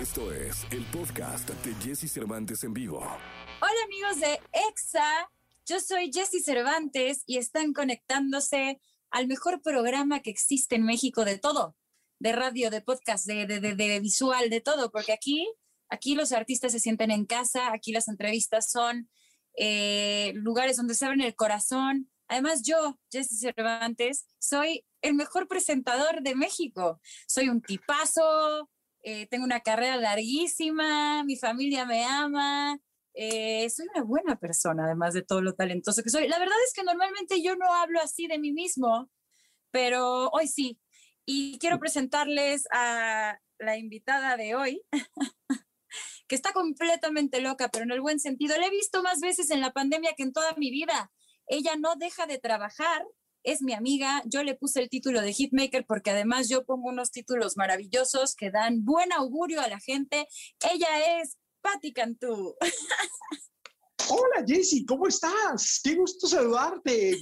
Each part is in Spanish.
Esto es el podcast de Jesse Cervantes en vivo. Hola amigos de EXA, yo soy Jesse Cervantes y están conectándose al mejor programa que existe en México de todo, de radio, de podcast, de, de, de, visual, de todo, porque aquí, aquí los artistas se sienten en casa, aquí las entrevistas son eh, lugares donde se abren el corazón. Además, yo, Jesse Cervantes, soy el mejor presentador de México. Soy un tipazo, eh, tengo una carrera larguísima, mi familia me ama, eh, soy una buena persona, además de todo lo talentoso que soy. La verdad es que normalmente yo no hablo así de mí mismo, pero hoy sí. Y quiero presentarles a la invitada de hoy, que está completamente loca, pero en el buen sentido. La he visto más veces en la pandemia que en toda mi vida. Ella no deja de trabajar es mi amiga. Yo le puse el título de Hitmaker porque además yo pongo unos títulos maravillosos que dan buen augurio a la gente. Ella es Patti Cantú. Hola Jessy, ¿cómo estás? Qué gusto saludarte.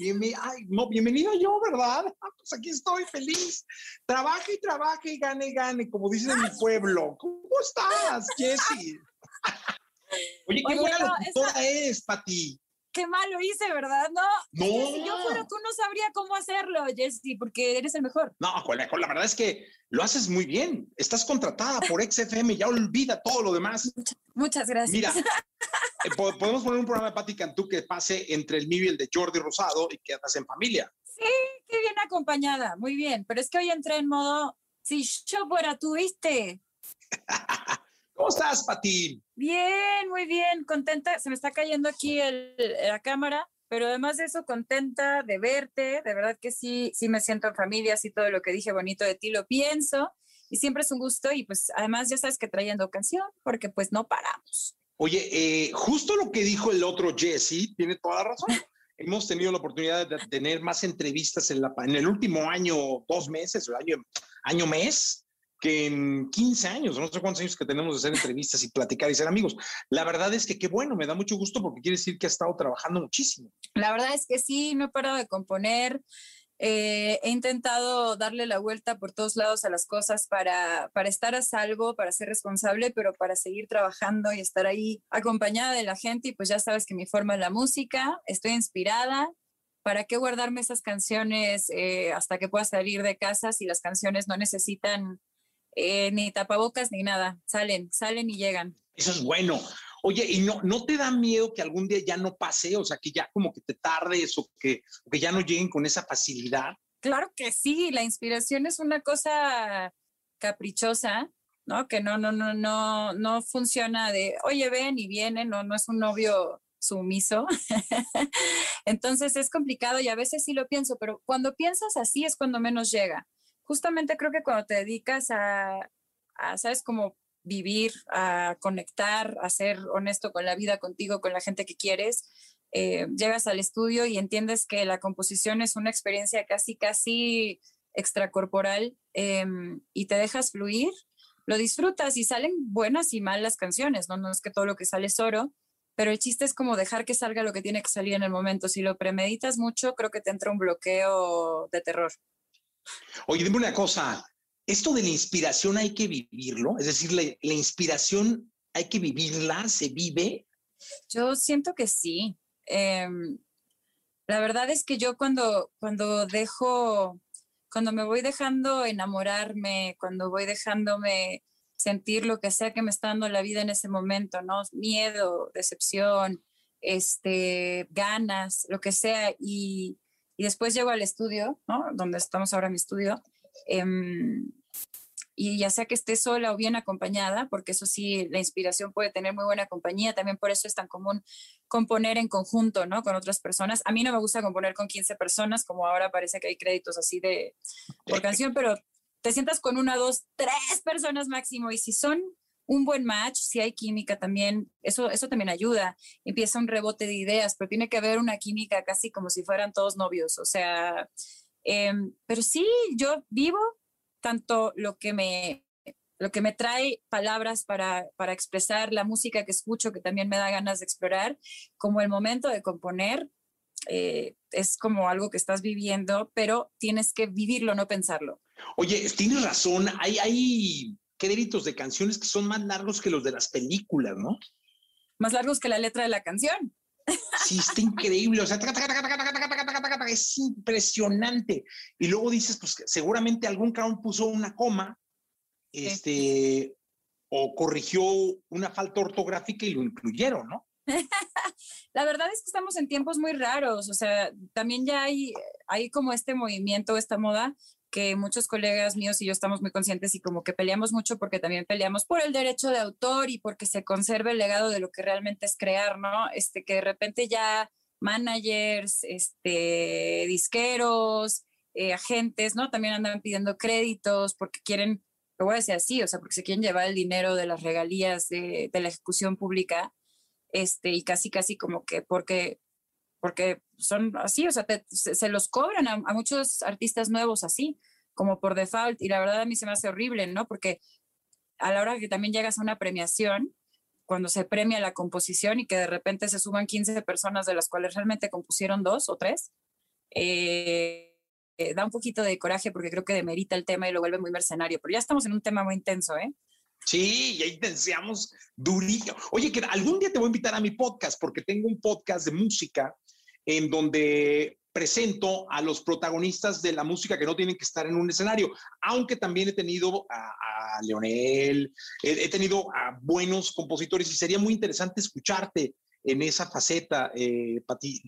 bienvenido yo, ¿verdad? Ah, pues aquí estoy feliz. Trabaje y trabaje y gane y gane, como dicen en mi pueblo. ¿Cómo estás, Jessy? Oye, qué buena locutora es, Pati qué mal lo hice, ¿verdad? No, no. si yo fuera tú no sabría cómo hacerlo, Jesse, porque eres el mejor. No, la verdad es que lo haces muy bien. Estás contratada por XFM, ya olvida todo lo demás. Muchas, gracias. Mira, eh, podemos poner un programa de Patti Cantú que pase entre el mío y el de Jordi Rosado y que andas en familia. Sí, qué bien acompañada, muy bien. Pero es que hoy entré en modo, si yo fuera tú, ¿viste? ¿Cómo estás, Pati? Bien, muy bien, contenta. Se me está cayendo aquí la cámara, pero además de eso, contenta de verte. De verdad que sí, sí me siento en familia, sí todo lo que dije bonito de ti lo pienso. Y siempre es un gusto y pues además ya sabes que trayendo canción, porque pues no paramos. Oye, eh, justo lo que dijo el otro Jesse, tiene toda la razón. Hemos tenido la oportunidad de tener más entrevistas en, la, en el último año, dos meses, o año, año mes, que en 15 años, no sé cuántos años que tenemos de hacer entrevistas y platicar y ser amigos. La verdad es que qué bueno, me da mucho gusto porque quiere decir que ha estado trabajando muchísimo. La verdad es que sí, no he parado de componer. Eh, he intentado darle la vuelta por todos lados a las cosas para, para estar a salvo, para ser responsable, pero para seguir trabajando y estar ahí acompañada de la gente. Y pues ya sabes que mi forma es la música, estoy inspirada. ¿Para qué guardarme esas canciones eh, hasta que pueda salir de casa si las canciones no necesitan eh, ni tapabocas ni nada. Salen, salen y llegan. Eso es bueno. Oye, ¿y no, no te da miedo que algún día ya no pase? O sea, que ya como que te tardes o que, que ya no lleguen con esa facilidad. Claro que sí, la inspiración es una cosa caprichosa, ¿no? Que no, no, no, no, no funciona de, oye, ven y viene, no, no es un novio sumiso. Entonces es complicado y a veces sí lo pienso, pero cuando piensas así es cuando menos llega justamente creo que cuando te dedicas a, ¿sabes? Como vivir, a conectar, a ser honesto con la vida, contigo, con la gente que quieres, eh, llegas al estudio y entiendes que la composición es una experiencia casi, casi extracorporal em, y te dejas fluir, lo disfrutas y salen buenas y malas canciones, ¿no? No es que todo lo que sale es oro, pero el chiste es como dejar que salga lo que tiene que salir en el momento. Si lo premeditas mucho, creo que te entra un bloqueo de terror. Oye, dime una cosa, esto de la inspiración hay que vivirlo, es decir, la, inspiración hay que vivirla, se vive. Yo siento que sí. Em, la verdad es que yo cuando, cuando dejo, cuando me voy dejando enamorarme, cuando voy dejándome sentir lo que sea que me está dando la vida en ese momento, ¿no? Miedo, decepción, este, ganas, lo que sea, y, y después llego al estudio, ¿no? Donde estamos ahora en mi estudio. Em, y ya sea que esté sola o bien acompañada, porque eso sí, la inspiración puede tener muy buena compañía, también por eso es tan común componer en conjunto, ¿no? Con otras personas. A mí no me gusta componer con 15 personas, como ahora parece que hay créditos así de por canción, pero te sientas con una, dos, tres personas máximo, y si son un buen match, si hay química también, eso, eso también ayuda. Empieza un rebote de ideas, pero tiene que haber una química casi como si fueran todos novios. O sea, em, pero sí, yo vivo tanto lo que me lo que me trae palabras para, para expresar la música que escucho, que también me da ganas de explorar, como el momento de componer, eh, es como algo que estás viviendo, pero tienes que vivirlo, no pensarlo. Oye, tienes razón, hay, hay créditos de canciones que son más largos que los de las películas, ¿no? Más largos que la letra de la canción. Sí, está increíble. O sea, es impresionante. Y luego dices, pues seguramente algún cabrón puso una coma, este, o corrigió una falta ortográfica y lo incluyeron, ¿no? La verdad es que estamos en tiempos muy raros, o sea, también ya hay, hay como este movimiento, esta moda que muchos colegas míos y yo estamos muy conscientes y como que peleamos mucho porque también peleamos por el derecho de autor y porque se conserve el legado de lo que realmente es crear, ¿no? Este, que de repente ya managers, este, disqueros, eh, agentes, ¿no? También andan pidiendo créditos porque quieren, lo voy a decir así, o sea, porque se quieren llevar el dinero de las regalías de, de la ejecución pública, este, y casi, casi como que porque porque son así, o sea, se, los cobran a, muchos artistas nuevos así, como por default, y la verdad a mí se me hace horrible, ¿no? Porque a la hora que también llegas a una premiación, cuando se premia la composición y que de repente se suban 15 personas de las cuales realmente compusieron dos o tres, eh, eh, da un poquito de coraje porque creo que demerita el tema y lo vuelve muy mercenario, pero ya estamos en un tema muy intenso, ¿eh? Sí, y ahí deseamos durillo. Oye, que algún día te voy a invitar a mi podcast porque tengo un podcast de música en donde presento a los protagonistas de la música que no tienen que estar en un escenario, aunque también he tenido a, Leonel, he, tenido a buenos compositores y sería muy interesante escucharte en esa faceta, eh, Pati.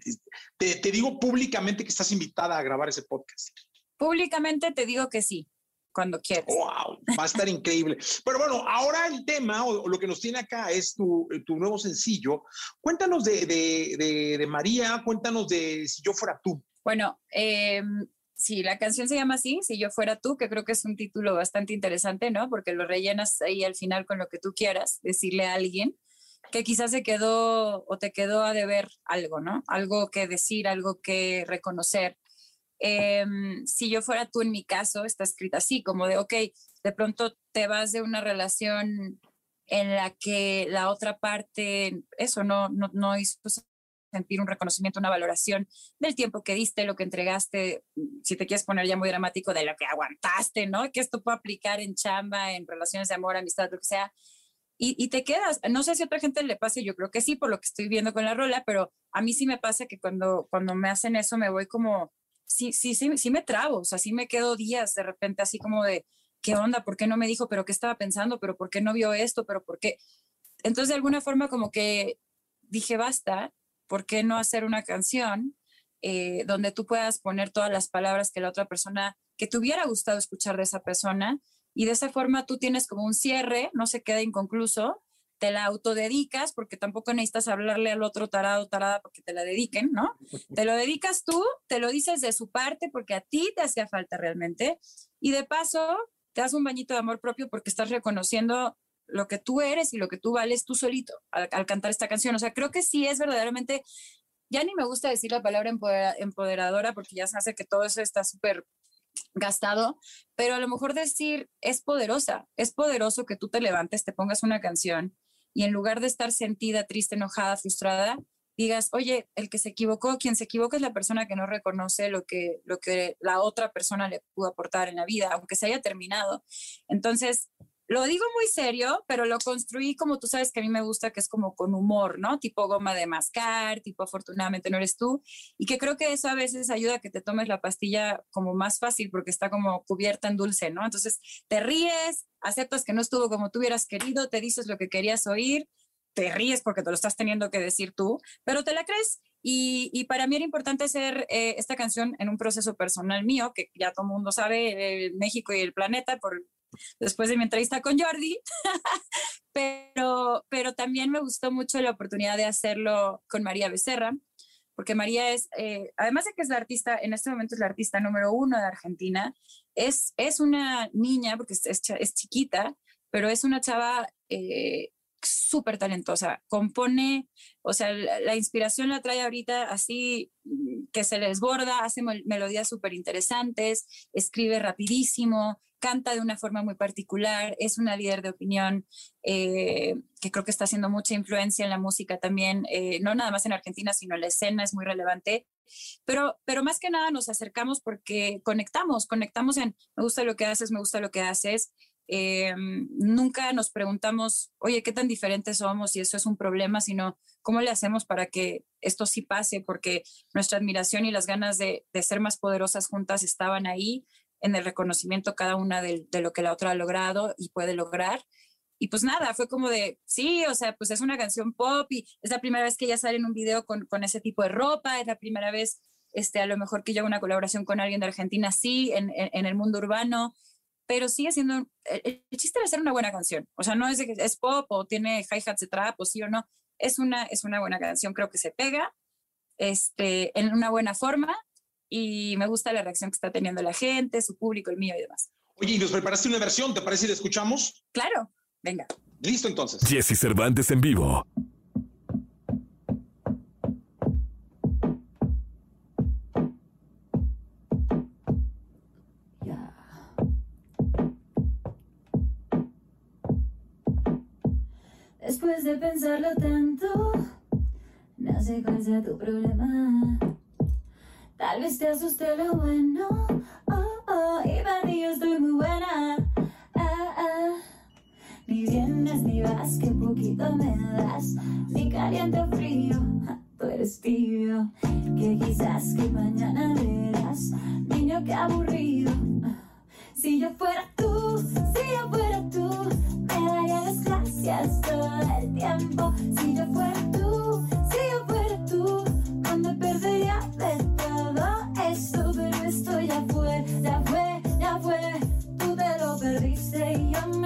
Te, te digo públicamente que estás invitada a grabar ese podcast. Públicamente te digo que sí cuando quieras. ¡Wow! Va a estar increíble. Pero bueno, ahora el tema o, lo que nos tiene acá es tu, tu nuevo sencillo. Cuéntanos de, de, de, María, cuéntanos de Si yo fuera tú. Bueno, eh, sí, la canción se llama así, Si yo fuera tú, que creo que es un título bastante interesante, ¿no? Porque lo rellenas ahí al final con lo que tú quieras, decirle a alguien que quizás se quedó o te quedó a deber algo, ¿no? Algo que decir, algo que reconocer. Em, si yo fuera tú en mi caso, está escrita así, como de, ok, de pronto te vas de una relación en la que la otra parte, eso no, no, no hizo sentir un reconocimiento, una valoración del tiempo que diste, lo que entregaste, si te quieres poner ya muy dramático, de lo que aguantaste, ¿no? Que esto puede aplicar en chamba, en relaciones de amor, amistad, lo que sea. Y, y, te quedas. No sé si a otra gente le pase, yo creo que sí, por lo que estoy viendo con la rola, pero a mí sí me pasa que cuando, cuando me hacen eso me voy como sí, sí, sí, sí me trabo, o sea, sí me quedo días de repente así como de, ¿qué onda? ¿Por qué no me dijo? ¿Pero qué estaba pensando? ¿Pero por qué no vio esto? ¿Pero por qué? Entonces, de alguna forma, como que dije, basta, ¿por qué no hacer una canción eh, donde tú puedas poner todas las palabras que la otra persona, que te hubiera gustado escuchar de esa persona? Y de esa forma tú tienes como un cierre, no se queda inconcluso, te la autodedicas, porque tampoco necesitas hablarle al otro tarado, tarada, porque te la dediquen, ¿no? Te lo dedicas tú, te lo dices de su parte, porque a ti te hacía falta realmente. Y de paso, te das un bañito de amor propio porque estás reconociendo lo que tú eres y lo que tú vales tú solito al, cantar esta canción. O sea, creo que sí es verdaderamente, ya ni me gusta decir la palabra empoderadora porque ya se hace que todo eso está súper gastado, pero a lo mejor decir es poderosa, es poderoso que tú te levantes, te pongas una canción y en lugar de estar sentida, triste, enojada, frustrada, digas, oye, el que se equivocó, quien se equivoca es la persona que no reconoce lo que, lo que la otra persona le pudo aportar en la vida, aunque se haya terminado. Entonces, lo digo muy serio, pero lo construí como tú sabes que a mí me gusta, que es como con humor, ¿no? Tipo goma de mascar, tipo afortunadamente no eres tú. Y que creo que eso a veces ayuda a que te tomes la pastilla como más fácil porque está como cubierta en dulce, ¿no? Entonces te ríes, aceptas que no estuvo como tú hubieras querido, te dices lo que querías oír, te ríes porque te lo estás teniendo que decir tú, pero te la crees. Y, para mí era importante hacer eh, esta canción en un proceso personal mío, que ya todo el mundo sabe, México y el planeta, por después de mi entrevista con Jordi, pero, pero también me gustó mucho la oportunidad de hacerlo con María Becerra, porque María es, eh, además de que es la artista, en este momento es la artista número uno de Argentina, es, es una niña, porque es, es, chiquita, pero es una chava eh, súper talentosa, compone, o sea, la, inspiración la trae ahorita así mm, que se le desborda, hace melodías súper interesantes, escribe rapidísimo, canta de una forma muy particular, es una líder de opinión eh, que creo que está haciendo mucha influencia en la música también, eh, no nada más en Argentina, sino la escena es muy relevante. Pero, pero más que nada nos acercamos porque conectamos, conectamos en, me gusta lo que haces, me gusta lo que haces, Eh, nunca nos preguntamos, oye, ¿qué tan diferentes somos? Y eso es un problema, sino cómo le hacemos para que esto sí pase, porque nuestra admiración y las ganas de ser más poderosas juntas estaban ahí en el reconocimiento cada una de, lo que la otra ha logrado y puede lograr. Y pues nada, fue como de, sí, o sea, pues es una canción pop y es la primera vez que ella sale en un video con, con ese tipo de ropa, es la primera vez, este, a lo mejor que yo hago una colaboración con alguien de Argentina, sí, en, en, el mundo urbano pero sigue siendo, el, el, chiste de hacer una buena canción, o sea, no es que es pop o tiene hi-hats de trap o sí o no, es una, es una buena canción, creo que se pega este, en una buena forma y me gusta la reacción que está teniendo la gente, su público, el mío y demás. Oye, ¿y nos preparaste una versión? ¿Te parece si la escuchamos? Claro, venga. Listo entonces. Jesse Cervantes en vivo. Después de pensarlo tanto, no sé cuál sea tu problema. Tal vez te asuste lo bueno, oh, oh, y para ti yo estoy muy buena. Ah, ah. Ni vienes ni vas, que poquito me das, ni caliente o frío, tú eres tibio. Que quizás que mañana verás, niño que aburrido. Si yo fuera tú, si yo fuera tú, me daría las gracias todo el tiempo. Si yo fuera tú,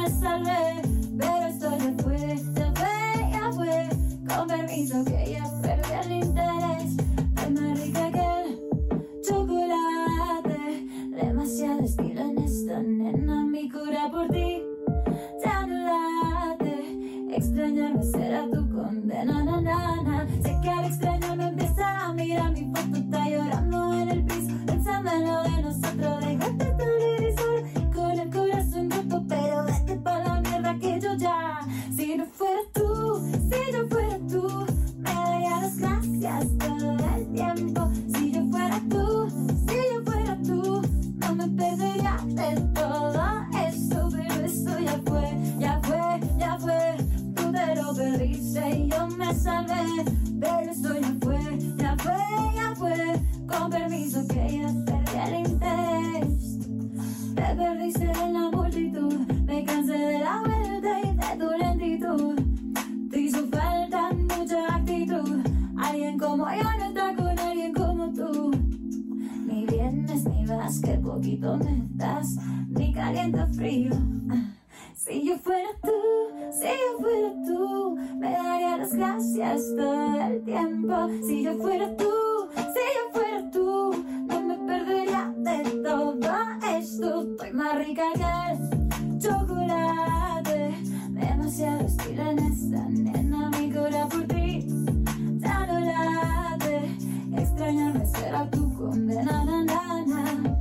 me salvé. Si yo fuera tú, Si yo fuera tú, si yo fuera tú, me daría las gracias todo el tiempo. Si yo fuera tú, si yo fuera tú, no me perdería de todo esto. Estoy más rica que el chocolate. Demasiado estilo en esta nena, mi cura por ti. Ya no late. Extrañarme será tu condena, na.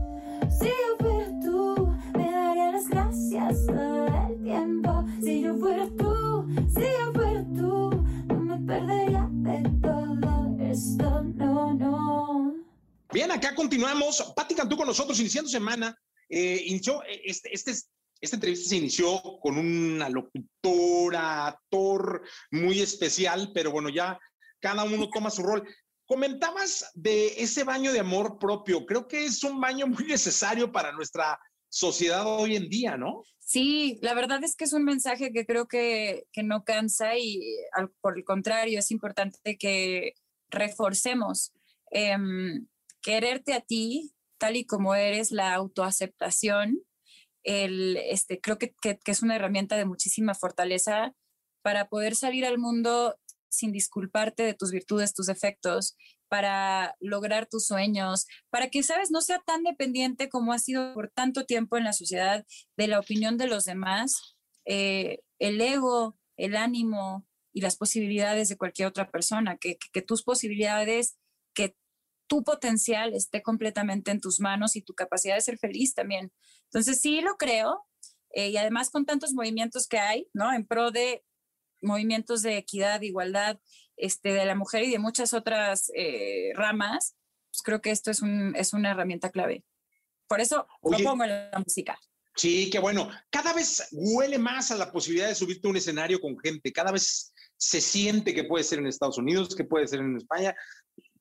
Bien, acá continuamos. Pati Cantú con nosotros iniciando semana. Eh, inició, eh, este, este, esta entrevista se inició con una locutora, actor muy especial, pero bueno, ya cada uno toma su rol. Comentabas de ese baño de amor propio. Creo que es un baño muy necesario para nuestra sociedad hoy en día, ¿no? Sí, la verdad es que es un mensaje que creo que, que no cansa y por el contrario es importante que reforcemos eh, quererte a ti tal y como eres, la autoaceptación, el, este, creo que, que, es una herramienta de muchísima fortaleza para poder salir al mundo sin disculparte de tus virtudes, tus defectos, para lograr tus sueños, para que, sabes, no sea tan dependiente como ha sido por tanto tiempo en la sociedad de la opinión de los demás, eh, el ego, el ánimo y las posibilidades de cualquier otra persona, que, que tus posibilidades, que tu potencial esté completamente en tus manos y tu capacidad de ser feliz también. Entonces, sí lo creo. Eh, y además con tantos movimientos que hay, ¿no? En pro de movimientos de equidad, de igualdad este, de la mujer y de muchas otras eh, ramas, pues creo que esto es, un, es una herramienta clave. Por eso Oye, lo pongo en la música. Sí, qué bueno. Cada vez huele más a la posibilidad de subirte a un escenario con gente. Cada vez se siente que puede ser en Estados Unidos, que puede ser en España.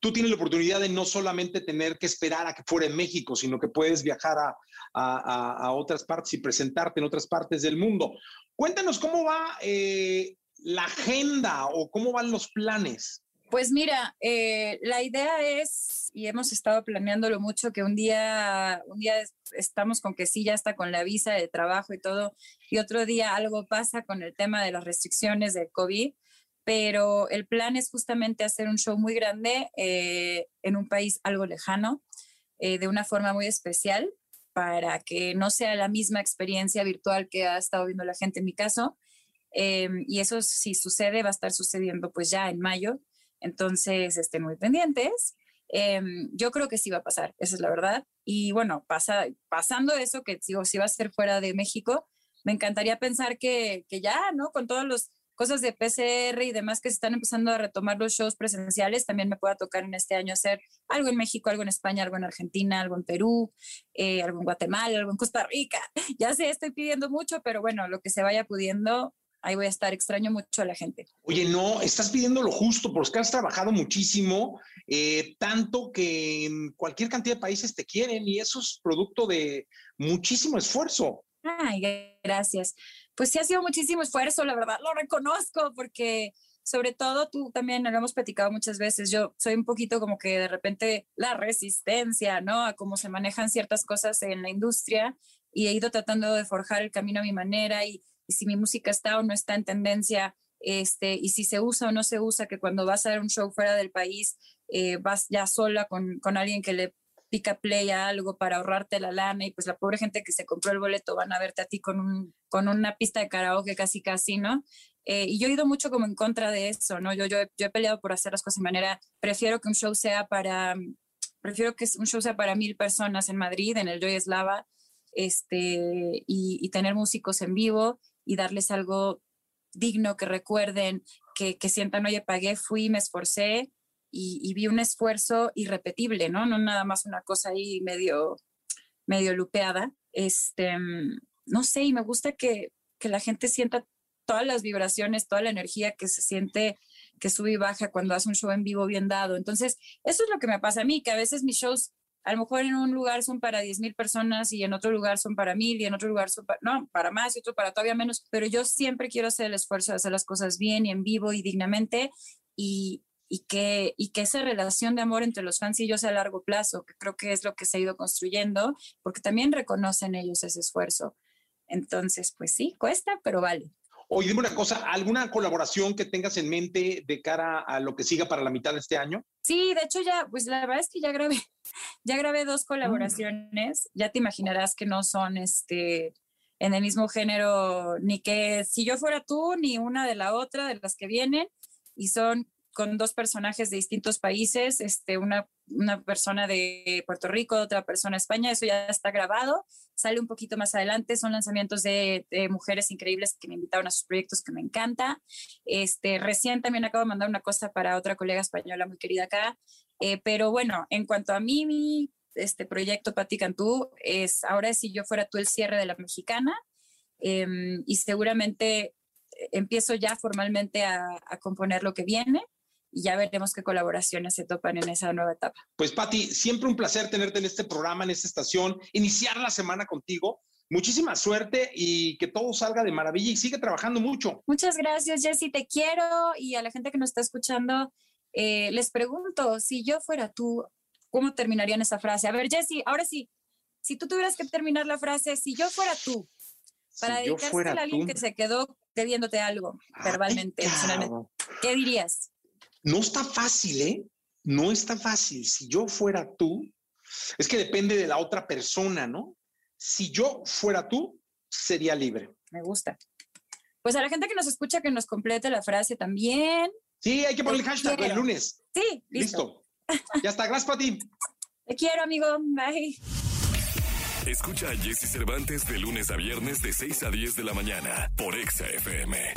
Tú tienes la oportunidad de no solamente tener que esperar a que fuera en México, sino que puedes viajar a, a, a otras partes y presentarte en otras partes del mundo. Cuéntanos cómo va eh, la agenda o cómo van los planes. Pues mira, eh, la idea es, y hemos estado planeándolo mucho, que un día, un día estamos con que sí, ya está con la visa de trabajo y todo, y otro día algo pasa con el tema de las restricciones de COVID, pero el plan es justamente hacer un show muy grande eh, en un país algo lejano, eh, de una forma muy especial, para que no sea la misma experiencia virtual que ha estado viendo la gente en mi caso. Em, y eso si sucede, va a estar sucediendo pues ya en mayo entonces, estén muy pendientes. Yo creo que sí va a pasar, esa es la verdad. Y bueno, pasa, pasando eso, que digo, si va a ser fuera de México, me encantaría pensar que, que ya, ¿no? Con todas las cosas de PCR y demás que se están empezando a retomar los shows presenciales, también me pueda tocar en este año hacer algo en México, algo en España, algo en Argentina, algo en Perú, eh, algo en Guatemala, algo en Costa Rica. Ya sé, estoy pidiendo mucho, pero bueno, lo que se vaya pudiendo, ahí voy a estar, extraño mucho a la gente. Oye, no, estás pidiendo lo justo porque has trabajado muchísimo, eh, tanto que en cualquier cantidad de países te quieren y eso es producto de muchísimo esfuerzo. Ay, gracias. Pues sí ha sido muchísimo esfuerzo, la verdad, lo reconozco porque sobre todo tú también lo hemos platicado muchas veces, yo soy un poquito como que de repente la resistencia, ¿no? A cómo se manejan ciertas cosas en la industria y he ido tratando de forjar el camino a mi manera y si mi música está o no está en tendencia, este, y si se usa o no se usa, que cuando vas a dar un show fuera del país, eh, vas ya sola con, con alguien que le pica play a algo para ahorrarte la lana y pues la pobre gente que se compró el boleto van a verte a ti con, un, con una pista de karaoke casi casi, ¿no? Eh, y yo he ido mucho como en contra de eso, ¿no? Yo, yo, yo he peleado por hacer las cosas de manera, prefiero que un show sea para, prefiero que un show sea para mil personas en Madrid, en el Joy Eslava, este, y, y tener músicos en vivo y darles algo digno que recuerden, que, que sientan, oye, pagué, fui, me esforcé y, vi un esfuerzo irrepetible, ¿no? No nada más una cosa ahí medio, medio lupeada. Este, no sé, y me gusta que, que la gente sienta todas las vibraciones, toda la energía que se siente que sube y baja cuando hace un show en vivo bien dado. Entonces, eso es lo que me pasa a mí, que a veces mis shows a lo mejor en un lugar son para 10 mil personas y en otro lugar son para mil y en otro lugar son para, no, para más y otro para todavía menos, pero yo siempre quiero hacer el esfuerzo de hacer las cosas bien y en vivo y dignamente y, y, que, y que esa relación de amor entre los fans y sea a largo plazo, que creo que es lo que se ha ido construyendo, porque también reconocen ellos ese esfuerzo. Entonces, pues sí, cuesta, pero vale. Oye, dime una cosa, ¿alguna colaboración que tengas en mente de cara a lo que siga para la mitad de este año? Sí, de hecho ya, pues la verdad es que ya grabé, ya grabé dos colaboraciones. Ya te imaginarás que no son este en el mismo género, ni que si yo fuera tú, ni una de la otra, de las que vienen, y son con dos personajes de distintos países, este, una, una persona de Puerto Rico, otra persona de España, eso ya está grabado, sale un poquito más adelante, son lanzamientos de, mujeres increíbles que me invitaron a sus proyectos que me encanta. Este, recién también acabo de mandar una cosa para otra colega española muy querida acá, eh, pero bueno, en cuanto a mí, mi este proyecto Pati Cantú es, ahora si yo fuera tú el cierre de la mexicana, em, y seguramente empiezo ya formalmente a componer lo que viene y ya veremos qué colaboraciones se topan en esa nueva etapa. Pues Patti, siempre un placer tenerte en este programa, en esta estación, iniciar la semana contigo. Muchísima suerte y que todo salga de maravilla y sigue trabajando mucho. Muchas gracias, Jessy, te quiero y a la gente que nos está escuchando, eh, les pregunto, si yo fuera tú, ¿cómo terminarían esa frase? A ver, Jessy, ahora sí, si tú tuvieras que terminar la frase, si yo fuera tú, para si dedicarse a alguien que se quedó debiéndote algo verbalmente, emocionalmente, ¿qué dirías? No está fácil, ¿eh? No está fácil. Si yo fuera tú, es que depende de la otra persona, ¿no? Si yo fuera tú, sería libre. Me gusta. Pues a la gente que nos escucha, que nos complete la frase también. Sí, hay que poner el hashtag el lunes. Sí, listo. ya está, gracias, Pati. Te quiero, amigo. Bye. Escucha a Jesse Cervantes de lunes a viernes de 6 a 10 de la mañana por Exa FM.